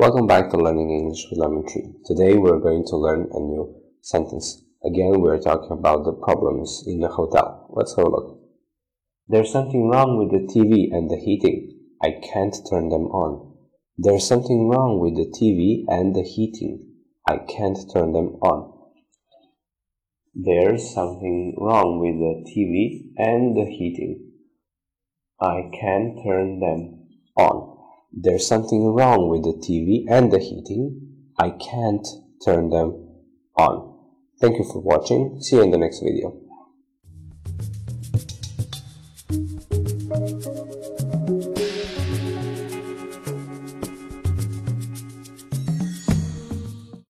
Welcome back to Learning English with Lemon Tree. Today we're going to learn a new sentence. Again, we're talking about the problems in the hotel. Let's have a look. There's something wrong with the TV and the heating. I can't turn them on. There's something wrong with the TV and the heating. I can't turn them on. There's something wrong with the TV and the heating. I can't turn them on. There's something wrong with the TV and the heating. I can't turn them on. Thank you for watching. See you in the next video.